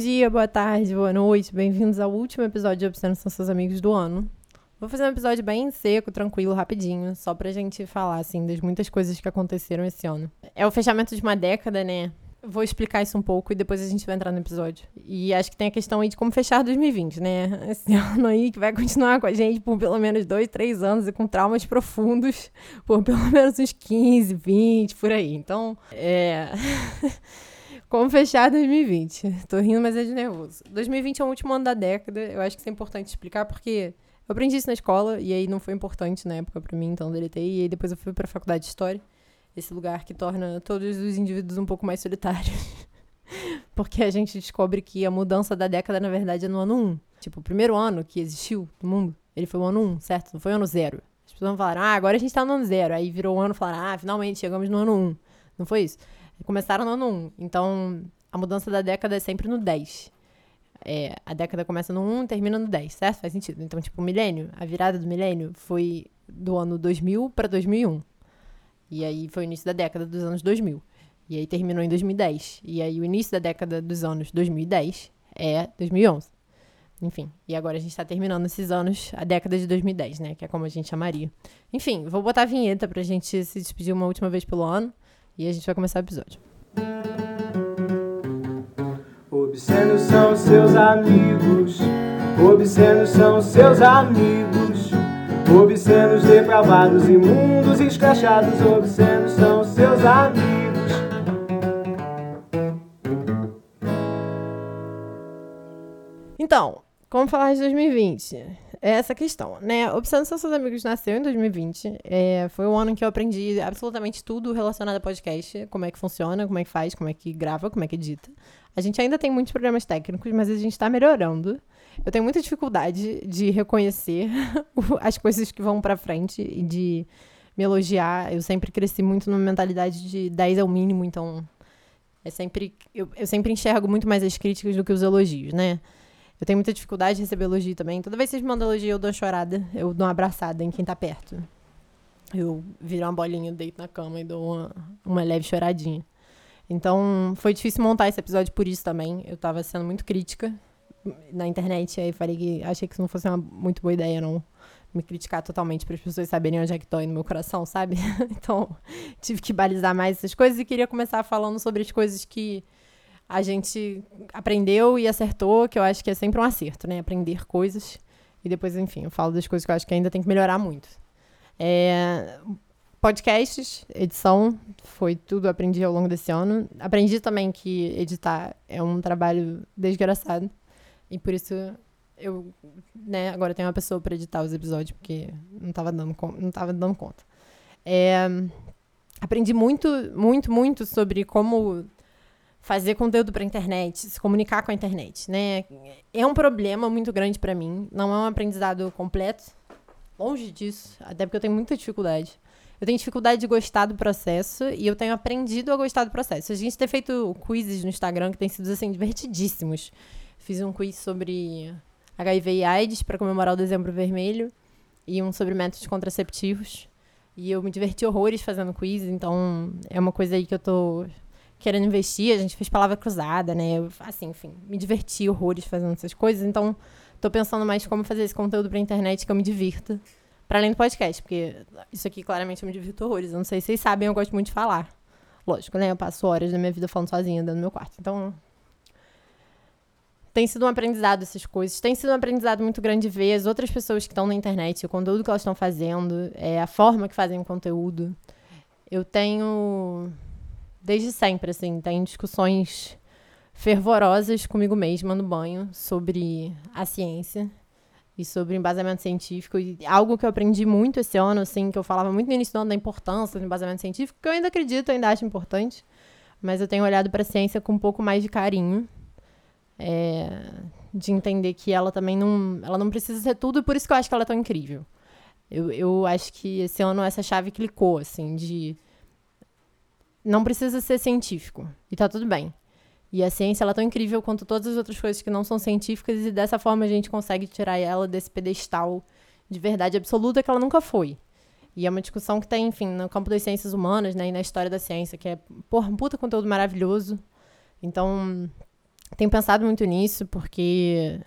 dia, boa tarde, boa noite. Bem-vindos ao último episódio de Obscenos São Seus Amigos do ano. Vou fazer um episódio bem seco, tranquilo, rapidinho, só pra gente falar, assim, das muitas coisas que aconteceram esse ano. É o fechamento de uma década, né? Vou explicar isso um pouco e depois a gente vai entrar no episódio. E acho que tem a questão aí de como fechar 2020, né? Esse ano aí que vai continuar com a gente por pelo menos dois, três anos e com traumas profundos por pelo menos uns 15, 20, por aí. Então, é. como fechar 2020. Tô rindo, mas é de nervoso. 2020 é o último ano da década. Eu acho que isso é importante explicar porque eu aprendi isso na escola e aí não foi importante na época para mim, então deletei. E aí depois eu fui pra faculdade de História esse lugar que torna todos os indivíduos um pouco mais solitários. Porque a gente descobre que a mudança da década, na verdade, é no ano 1. Tipo, o primeiro ano que existiu no mundo, ele foi o ano 1, certo? Não foi o ano 0. As pessoas falaram, ah, agora a gente tá no ano 0. Aí virou o ano e falaram, ah, finalmente chegamos no ano 1. Não foi isso? Começaram no ano 1. Então, a mudança da década é sempre no 10. É, a década começa no 1 e termina no 10, certo? Faz sentido. Então, tipo, o milênio, a virada do milênio foi do ano 2000 para 2001. E aí foi o início da década dos anos 2000. E aí terminou em 2010. E aí o início da década dos anos 2010 é 2011. Enfim, e agora a gente tá terminando esses anos, a década de 2010, né? Que é como a gente chamaria. Enfim, vou botar a vinheta pra gente se despedir uma última vez pelo ano. E a gente vai começar o episódio. Obscenos são seus amigos. Obscenos são seus amigos. Obscenos, depravados, imundos, escrachados, obscenos são seus amigos. Então, como falar de 2020? É essa questão, né? São seus amigos nasceu em 2020. É, foi o ano em que eu aprendi absolutamente tudo relacionado a podcast. Como é que funciona, como é que faz, como é que grava, como é que edita. A gente ainda tem muitos problemas técnicos, mas a gente está melhorando. Eu tenho muita dificuldade de reconhecer as coisas que vão para frente e de me elogiar. Eu sempre cresci muito numa mentalidade de 10 é o mínimo, então é sempre eu, eu sempre enxergo muito mais as críticas do que os elogios, né? Eu tenho muita dificuldade de receber elogio também. Toda vez que vocês mandam elogio, eu dou uma chorada, eu dou uma abraçada em quem tá perto. Eu viro uma bolinha, deito na cama e dou uma, uma leve choradinha. Então, foi difícil montar esse episódio por isso também. Eu tava sendo muito crítica na internet, aí falei que achei que isso não fosse uma muito boa ideia, não. Me criticar totalmente para as pessoas saberem onde é que dói no meu coração, sabe? então, tive que balizar mais essas coisas e queria começar falando sobre as coisas que a gente aprendeu e acertou, que eu acho que é sempre um acerto, né? Aprender coisas. E depois, enfim, eu falo das coisas que eu acho que ainda tem que melhorar muito. É, podcasts, edição, foi tudo aprendi ao longo desse ano. Aprendi também que editar é um trabalho desgraçado. E por isso eu, né, agora tenho uma pessoa para editar os episódios, porque não estava dando, não tava dando conta. É, aprendi muito, muito, muito sobre como fazer conteúdo para internet, se comunicar com a internet, né? É um problema muito grande para mim, não é um aprendizado completo, longe disso, até porque eu tenho muita dificuldade. Eu tenho dificuldade de gostar do processo e eu tenho aprendido a gostar do processo. A gente tem feito quizzes no Instagram que têm sido assim divertidíssimos. Fiz um quiz sobre HIV e AIDS para comemorar o Dezembro Vermelho e um sobre métodos contraceptivos. E eu me diverti horrores fazendo quiz, então é uma coisa aí que eu tô querendo investir. A gente fez palavra cruzada, né? Eu, assim, enfim, me diverti horrores fazendo essas coisas, então tô pensando mais como fazer esse conteúdo pra internet que eu me divirta. Para além do podcast, porque isso aqui claramente eu me divirto horrores. Eu não sei se vocês sabem, eu gosto muito de falar. Lógico, né? Eu passo horas da minha vida falando sozinha dentro do meu quarto. Então, tem sido um aprendizado essas coisas. Tem sido um aprendizado muito grande ver as outras pessoas que estão na internet, o conteúdo que elas estão fazendo, é, a forma que fazem o conteúdo. Eu tenho, desde sempre, assim, tenho discussões fervorosas comigo mesma no banho sobre a ciência e sobre embasamento científico. E algo que eu aprendi muito esse ano, assim, que eu falava muito no início do ano da importância do embasamento científico, que eu ainda acredito, ainda acho importante, mas eu tenho olhado para a ciência com um pouco mais de carinho é, de entender que ela também não, ela não precisa ser tudo, e por isso que eu acho que ela é tão incrível. Eu, eu acho que esse ano essa chave clicou, assim, de. Não precisa ser científico. E tá tudo bem. E a ciência ela é tão incrível quanto todas as outras coisas que não são científicas, e dessa forma a gente consegue tirar ela desse pedestal de verdade absoluta que ela nunca foi. E é uma discussão que tem, enfim, no campo das ciências humanas, né, e na história da ciência, que é, porra, um puta conteúdo maravilhoso. Então, tenho pensado muito nisso, porque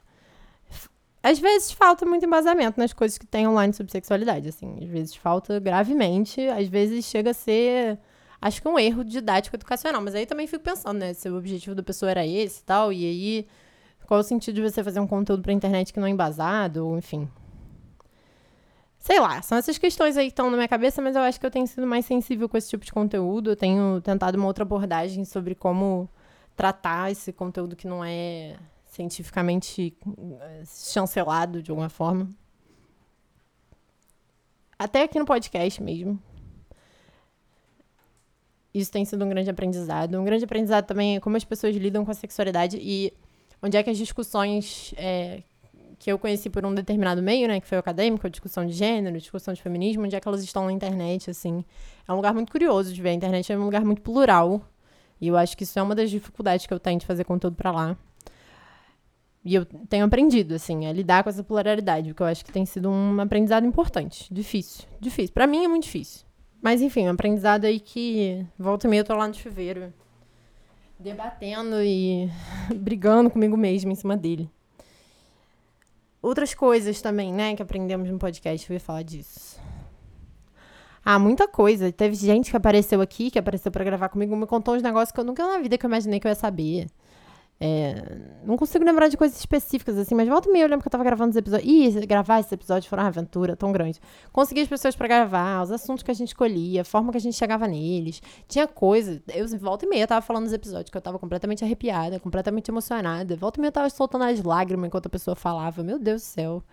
às vezes falta muito embasamento nas coisas que tem online sobre sexualidade, assim. Às vezes falta gravemente, às vezes chega a ser, acho que um erro didático educacional. Mas aí também fico pensando, né, se o objetivo da pessoa era esse e tal, e aí qual o sentido de você fazer um conteúdo pra internet que não é embasado, enfim. Sei lá, são essas questões aí que estão na minha cabeça, mas eu acho que eu tenho sido mais sensível com esse tipo de conteúdo. Eu tenho tentado uma outra abordagem sobre como tratar esse conteúdo que não é cientificamente eh, chancelado de alguma forma. Até aqui no podcast mesmo. Isso tem sido um grande aprendizado. Um grande aprendizado também é como as pessoas lidam com a sexualidade e onde é que as discussões é, que eu conheci por um determinado meio, né, que foi o acadêmico, discussão de gênero, discussão de feminismo, onde é que elas estão na internet, assim. É um lugar muito curioso de ver. A internet é um lugar muito plural. E eu acho que isso é uma das dificuldades que eu tenho de fazer conteúdo para lá. E eu tenho aprendido, assim, a lidar com essa pluralidade, porque eu acho que tem sido um aprendizado importante. Difícil. Difícil. Para mim é muito difícil. Mas, enfim, um aprendizado aí que volta e meia eu tô lá no chuveiro, debatendo e brigando comigo mesmo em cima dele. Outras coisas também, né, que aprendemos no podcast, eu ia falar disso. Ah, muita coisa. Teve gente que apareceu aqui, que apareceu para gravar comigo, me contou uns negócios que eu nunca na vida que eu imaginei que eu ia saber. É, não consigo lembrar de coisas específicas, assim, mas volta e meia eu lembro que eu tava gravando os episódios. Ih, gravar esses episódios foi uma aventura tão grande. Consegui as pessoas para gravar, os assuntos que a gente escolhia, a forma que a gente chegava neles. Tinha coisa. Eu, volta e meia, eu tava falando dos episódios que eu tava completamente arrepiada, completamente emocionada. Volta e meia eu tava soltando as lágrimas enquanto a pessoa falava. Meu Deus do céu.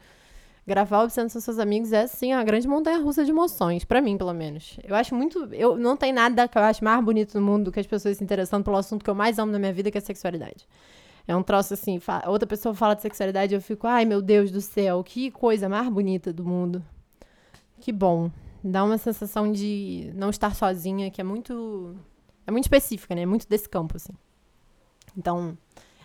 Gravar Obsessando com seus amigos é, assim, uma grande montanha-russa de emoções. para mim, pelo menos. Eu acho muito... Eu, não tem nada que eu acho mais bonito no mundo do que as pessoas se interessando pelo assunto que eu mais amo na minha vida, que é a sexualidade. É um troço assim, outra pessoa fala de sexualidade eu fico, ai meu Deus do céu, que coisa mais bonita do mundo. Que bom. Dá uma sensação de não estar sozinha, que é muito. É muito específica, né? É muito desse campo, assim. Então,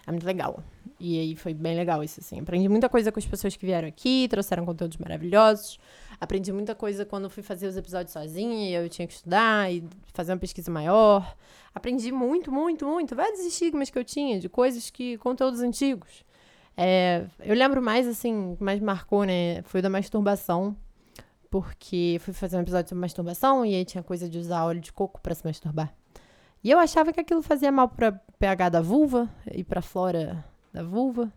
é muito legal. E aí foi bem legal isso, assim. Aprendi muita coisa com as pessoas que vieram aqui, trouxeram conteúdos maravilhosos. Aprendi muita coisa quando fui fazer os episódios sozinha, e eu tinha que estudar e fazer uma pesquisa maior. Aprendi muito, muito, muito. Vários estigmas que eu tinha de coisas que. conteúdos antigos. É, eu lembro mais, assim, mais marcou, né? Foi da masturbação. Porque fui fazer um episódio sobre masturbação e aí tinha coisa de usar óleo de coco para se masturbar. E eu achava que aquilo fazia mal para pH da vulva e para flora da vulva,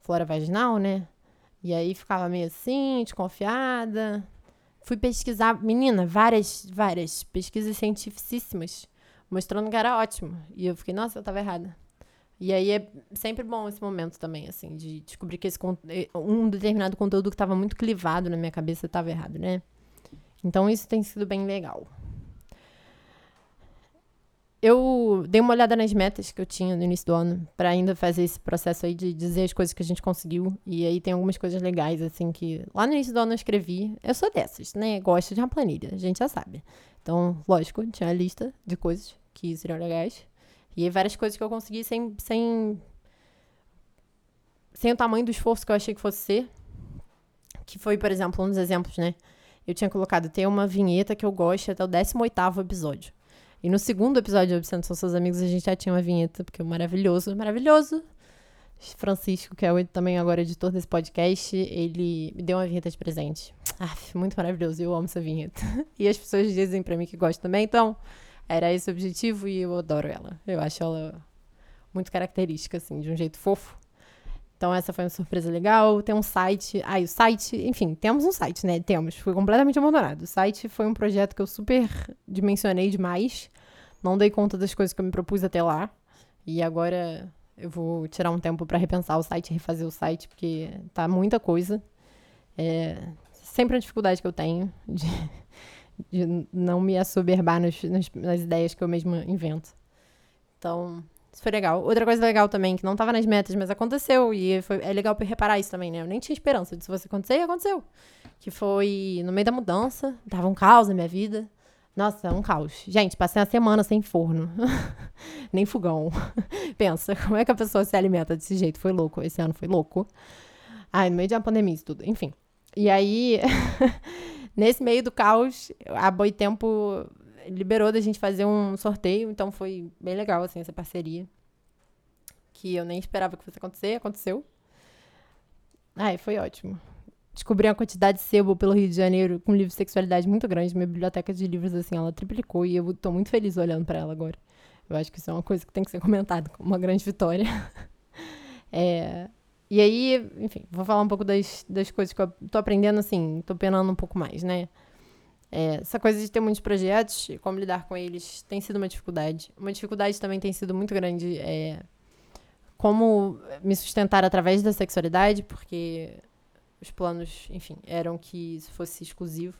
flora vaginal, né? E aí ficava meio assim, desconfiada. Fui pesquisar, menina, várias, várias pesquisas cientificíssimas mostrando que era ótimo. E eu fiquei, nossa, eu tava errada. E aí é sempre bom esse momento também, assim, de descobrir que esse eh, um determinado conteúdo que estava muito clivado na minha cabeça estava errado, né? Então isso tem sido bem legal. Eu dei uma olhada nas metas que eu tinha no início do ano para ainda fazer esse processo aí de dizer as coisas que a gente conseguiu. E aí tem algumas coisas legais, assim, que lá no início do ano eu escrevi. Eu sou dessas, né? Gosto de uma planilha, a gente já sabe. Então, lógico, tinha a lista de coisas que seriam legais. E aí várias coisas que eu consegui sem, sem, sem o tamanho do esforço que eu achei que fosse ser. Que foi, por exemplo, um dos exemplos, né? Eu tinha colocado ter uma vinheta que eu gosto até o 18º episódio. E no segundo episódio de Obsessão São Seus Amigos, a gente já tinha uma vinheta, porque o maravilhoso, maravilhoso Francisco, que é o, também agora editor desse podcast, ele me deu uma vinheta de presente. Ah, muito maravilhoso, eu amo essa vinheta. E as pessoas dizem para mim que gostam também, então era esse o objetivo e eu adoro ela. Eu acho ela muito característica, assim, de um jeito fofo. Então essa foi uma surpresa legal. Tem um site. Ah, o site, enfim, temos um site, né? Temos. Foi completamente abandonado. O site foi um projeto que eu super dimensionei demais. Não dei conta das coisas que eu me propus até lá. E agora eu vou tirar um tempo para repensar o site, refazer o site, porque tá muita coisa. É sempre a dificuldade que eu tenho de, de não me assoberbar nas, nas ideias que eu mesma invento. Então, isso foi legal. Outra coisa legal também, que não tava nas metas, mas aconteceu. E foi, é legal reparar isso também, né? Eu nem tinha esperança fosse acontecer, e aconteceu. Que foi no meio da mudança. Tava um caos na minha vida. Nossa, um caos. Gente, passei uma semana sem forno. Nem fogão. Pensa, como é que a pessoa se alimenta desse jeito? Foi louco. Esse ano foi louco. Ai, no meio de uma pandemia isso tudo. Enfim. E aí, nesse meio do caos, a Boitempo liberou da gente fazer um sorteio, então foi bem legal, assim, essa parceria. que eu nem esperava que fosse acontecer, aconteceu. Ai, foi ótimo. Descobri uma quantidade de sebo pelo Rio de Janeiro com livros de sexualidade muito grande. Minha biblioteca de livros, assim, ela triplicou e eu tô muito feliz olhando para ela agora. Eu acho que isso é uma coisa que tem que ser comentada como uma grande vitória. é, e aí, enfim, vou falar um pouco das, das coisas que eu tô aprendendo, assim, tô penando um pouco mais, né? É, essa coisa de ter muitos projetos e como lidar com eles tem sido uma dificuldade. Uma dificuldade também tem sido muito grande é, como me sustentar através da sexualidade, porque os planos, enfim, eram que isso fosse exclusivo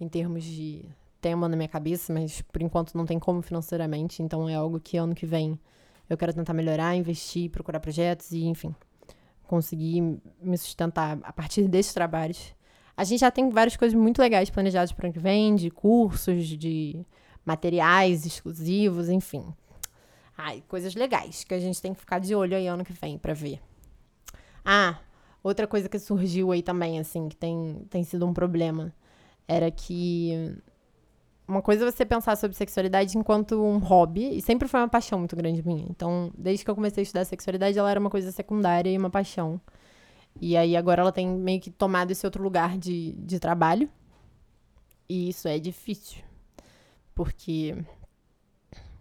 em termos de tema na minha cabeça, mas por enquanto não tem como financeiramente, então é algo que ano que vem eu quero tentar melhorar, investir, procurar projetos e, enfim, conseguir me sustentar a partir desses trabalhos. A gente já tem várias coisas muito legais planejadas para o ano que vem, de cursos, de materiais exclusivos, enfim. Ai, coisas legais que a gente tem que ficar de olho aí ano que vem para ver. Ah, outra coisa que surgiu aí também, assim, que tem, tem sido um problema, era que uma coisa é você pensar sobre sexualidade enquanto um hobby, e sempre foi uma paixão muito grande minha. Então, desde que eu comecei a estudar sexualidade, ela era uma coisa secundária e uma paixão. E aí agora ela tem meio que tomado esse outro lugar de, de trabalho. E isso é difícil. Porque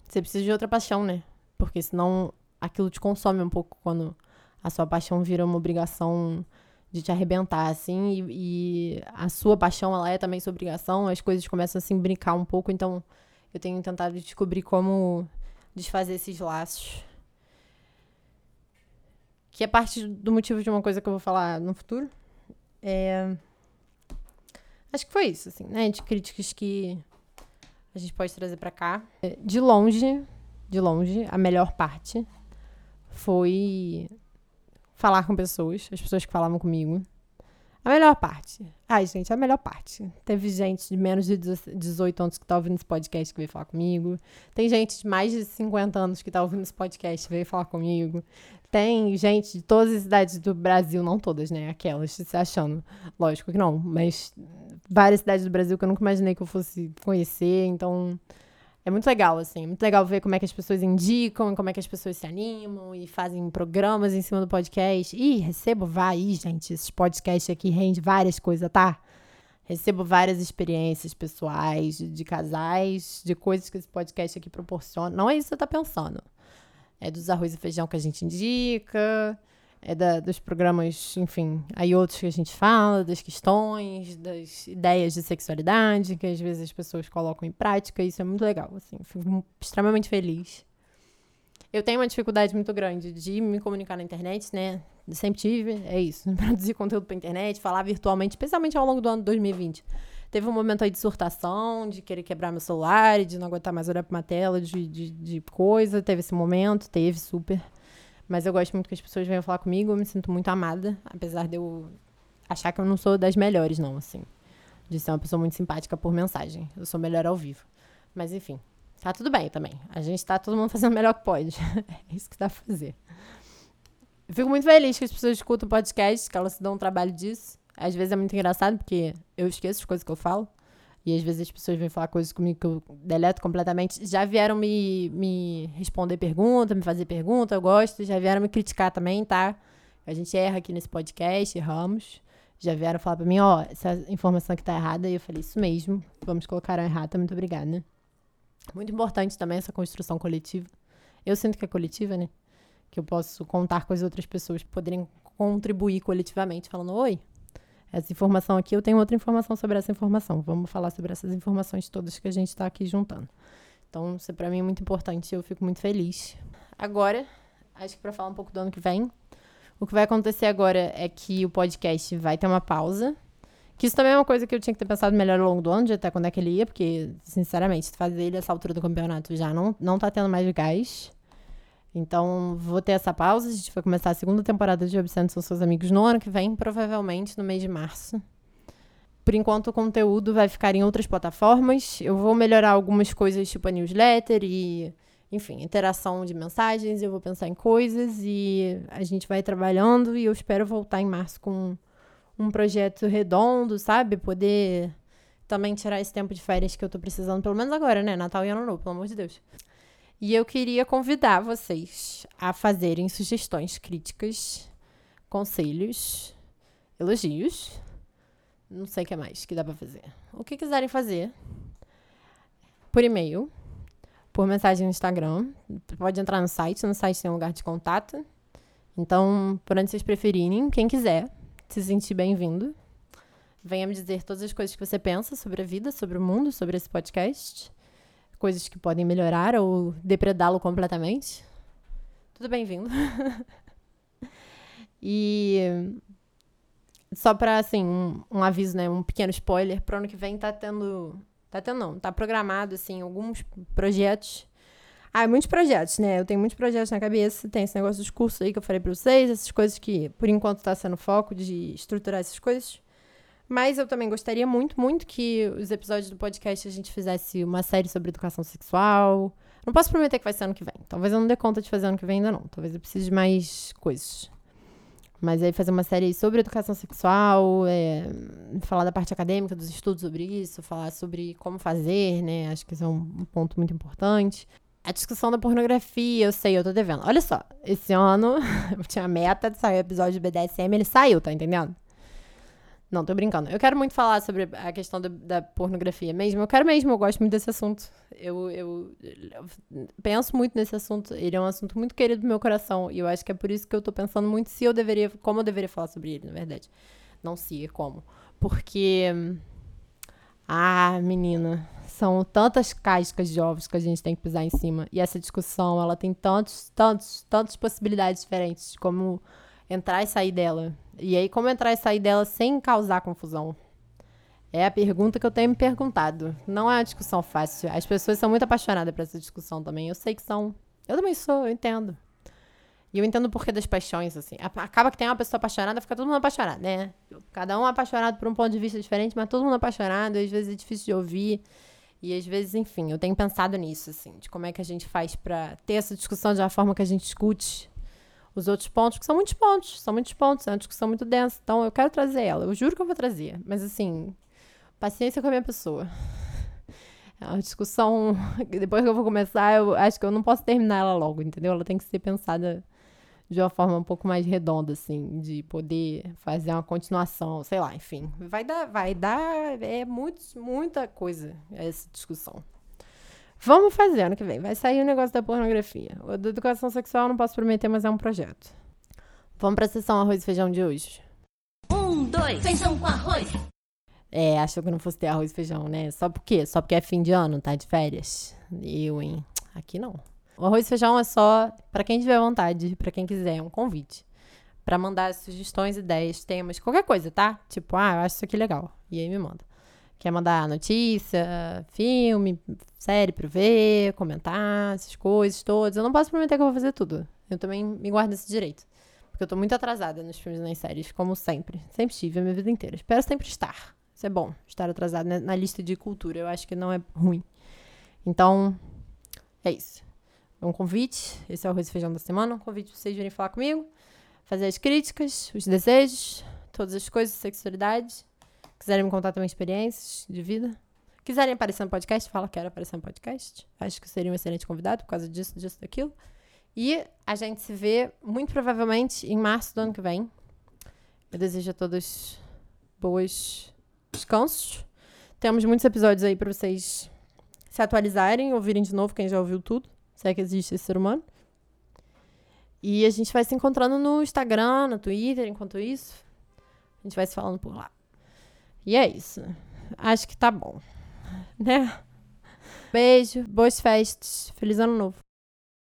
você precisa de outra paixão, né? Porque senão aquilo te consome um pouco quando a sua paixão vira uma obrigação de te arrebentar, assim, e, e, a sua paixão, ela é também sua obrigação, as coisas começam a se brincar um pouco, então eu tenho tentado descobrir como desfazer esses laços. Que é parte do motivo de uma coisa que eu vou falar no futuro. É... Acho que foi isso, assim, né, de críticas que a gente pode trazer para cá. De longe, de longe, a melhor parte foi falar com pessoas, as pessoas que falavam comigo. A melhor parte. Ai, gente, a melhor parte. Teve gente de menos de 18 anos que tá ouvindo esse podcast que veio falar comigo. Tem gente de mais de 50 anos que tá ouvindo esse podcast que veio falar comigo. Tem gente de todas as cidades do Brasil, não todas, né? Aquelas, se achando. Lógico que não, mas várias cidades do Brasil que eu nunca imaginei que eu fosse conhecer. Então, é muito legal, assim. É muito legal ver como é que as pessoas indicam, como é que as pessoas se animam e fazem programas em cima do podcast. Ih, recebo vai, gente. Esses podcasts aqui rende várias coisas, tá? Recebo várias experiências pessoais, de, casais, de coisas que esse podcast aqui proporciona. Não é isso que você tá pensando. É dos arroz e feijão que a gente indica é da, dos programas, enfim, aí outros que a gente fala, das questões, das ideias de sexualidade, que às vezes as pessoas colocam em prática, isso é muito legal, assim, fico extremamente feliz. Eu tenho uma dificuldade muito grande de me comunicar na internet, né? Sempre tive, é isso, produzir conteúdo pra internet, falar virtualmente, especialmente ao longo do ano de 2020. Teve um momento aí de surtação, de querer quebrar meu celular, de não aguentar mais olhar pra uma tela, de, de, de coisa. Teve esse momento, teve super. Mas eu gosto muito que as pessoas venham falar comigo, eu me sinto muito amada, apesar de eu achar que eu não sou das melhores, não, assim. De ser uma pessoa muito simpática por mensagem. Eu sou melhor ao vivo. Mas enfim, tá tudo bem também. A gente tá todo mundo fazendo o melhor que pode. é isso que dá pra fazer. Fico muito feliz que as pessoas escutam o podcast, que elas se dão um trabalho disso. Às vezes é muito engraçado, porque eu esqueço as coisas que eu falo. E às vezes as pessoas vêm falar coisas comigo que eu deleto completamente. Já vieram me, me responder pergunta, me fazer pergunta, eu gosto. Já vieram me criticar também, tá? A gente erra aqui nesse podcast, erramos. Já vieram falar pra mim, ó, essa informação aqui tá errada. E eu falei, isso mesmo, vamos colocar a errata, muito obrigada, né? Muito importante também essa construção coletiva. Eu sinto que é coletiva, né? Que eu posso contar com as outras pessoas poderem contribuir coletivamente, falando, oi, essa informação aqui, eu tenho outra informação sobre essa informação. Vamos falar sobre essas informações todas que a gente está aqui juntando. Então, isso para mim é muito importante, eu fico muito feliz. Agora, acho que para falar um pouco do ano que vem, o que vai acontecer agora é que o podcast vai ter uma pausa. Que isso também é uma coisa que eu tinha que ter pensado melhor ao longo do ano, de até quando é que ele ia, porque, sinceramente, fazer ele essa altura do campeonato já não, não tá tendo mais gás. Então, vou ter essa pausa. A gente vai começar a segunda temporada de Obsceno São Seus Amigos no ano que vem, provavelmente no mês de março. Por enquanto, o conteúdo vai ficar em outras plataformas. Eu vou melhorar algumas coisas, tipo a newsletter e, enfim, interação de mensagens. Eu vou pensar em coisas e a gente vai trabalhando. E eu espero voltar em março com um projeto redondo, sabe? Poder também tirar esse tempo de férias que eu tô precisando, pelo menos agora, né? Natal e Ano Novo, pelo amor de Deus. E eu queria convidar vocês a fazerem sugestões, críticas, conselhos, elogios. Não sei o que mais que dá pra fazer. O que quiserem fazer. Por e-mail, por mensagem no Instagram. Pode entrar no site, no site tem um lugar de contato. Então, por onde vocês preferirem, quem quiser se sentir bem-vindo. Venha me dizer todas as coisas que você pensa sobre a vida, sobre o mundo, sobre esse podcast. Coisas que podem melhorar ou depredá-lo completamente. Tudo bem-vindo. e só pra, assim, um, um, aviso, né? Um pequeno spoiler. Pro ano que vem tá tendo. Tá tendo, não. Tá programado, assim, alguns projetos ah, muitos projetos, né? Eu tenho muitos projetos na cabeça. Tem esse negócio dos cursos aí que eu falei pra vocês, essas coisas que, por enquanto, tá sendo foco de estruturar essas coisas. Mas eu também gostaria muito, muito que os episódios do podcast a gente fizesse uma série sobre educação sexual. Não posso prometer que vai ser ano que vem. Talvez eu não dê conta de fazer ano que vem ainda não. Talvez eu precise de mais coisas. Mas aí fazer uma série sobre educação sexual, é, falar da parte acadêmica, dos estudos sobre isso, falar sobre como fazer, né? Acho que isso é um, ponto muito importante. A discussão da pornografia, eu sei, eu tô devendo. Olha só, esse ano eu tinha a meta de sair o episódio de BDSM, ele saiu, tá entendendo? Não, tô brincando. Eu quero muito falar sobre a questão da, da pornografia mesmo. Eu quero mesmo, eu gosto muito desse assunto. Eu, eu, eu, penso muito nesse assunto. Ele é um assunto muito querido do meu coração. E eu acho que é por isso que eu tô pensando muito se eu deveria. Como eu deveria falar sobre ele, na verdade. Não se, como. Porque. Ah, menina são tantas cascas de ovos que a gente tem que pisar em cima. E essa discussão, ela tem tantos, tantos, tantas possibilidades diferentes de como entrar e sair dela. E aí, como entrar e sair dela sem causar confusão? É a pergunta que eu tenho me perguntado. Não é uma discussão fácil. As pessoas são muito apaixonadas por essa discussão também. Eu sei que são. Eu também sou, eu entendo. E eu entendo o porquê das paixões, assim. Acaba que tem uma pessoa apaixonada, fica todo mundo apaixonado, né? Cada um é apaixonado por um ponto de vista diferente, mas todo mundo apaixonado, às vezes é difícil de ouvir. E às vezes, enfim, eu tenho pensado nisso, assim, de como é que a gente faz para ter essa discussão de uma forma que a gente escute os outros pontos, que são muitos pontos, são muitos pontos, é uma discussão muito densa. Então eu quero trazer ela, eu juro que eu vou trazer, mas assim, paciência com a minha pessoa. É uma discussão, depois que eu vou começar, eu acho que eu não posso terminar ela logo, entendeu? Ela tem que ser pensada de uma forma um pouco mais redonda, assim, de poder fazer uma continuação, sei lá, enfim. Vai dar, vai dar, é muito, muita coisa essa discussão. Vamos fazer ano que vem. Vai sair o negócio da pornografia. O da educação sexual não posso prometer, mas é um projeto. Vamos pra sessão arroz e feijão de hoje. Um, dois, feijão com arroz. É, achou que não fosse ter arroz e feijão, né? Só por quê? Só porque é fim de ano, tá de férias? Eu, hein? Aqui não. O arroz e feijão é só para quem tiver vontade, para quem quiser, é um convite. Para mandar sugestões, ideias, temas, qualquer coisa, tá? Tipo, ah, eu acho isso aqui legal. E aí me manda. Quer mandar notícia, filme, série pra ver, comentar, essas coisas todas. Eu não posso prometer que eu vou fazer tudo. Eu também me guardo esse direito. Porque eu tô muito atrasada nos filmes e nas séries, como sempre. Sempre estive a minha vida inteira. Espero sempre estar. Isso é bom, estar atrasado na, lista de cultura. Eu acho que não é ruim. Então, é isso. É um convite, esse é o arroz e feijão da semana, um convite para vocês virem falar comigo, fazer as críticas, os desejos, todas as coisas, sexualidade. Quiserem me contar também experiências de vida. Quiserem aparecer no podcast, fala que quero aparecer no podcast. Acho que seria um excelente convidado por causa disso, disso, daquilo. E a gente se vê muito provavelmente em março do ano que vem. Eu desejo a todos boas descansos. Temos muitos episódios aí para vocês se atualizarem, ouvirem de novo quem já ouviu tudo se é que existe esse ser humano. E a gente vai se encontrando no Instagram, no Twitter, enquanto isso. A gente vai se falando por lá. E é isso. Acho que tá bom. Né? Beijo, boas festas, feliz ano novo.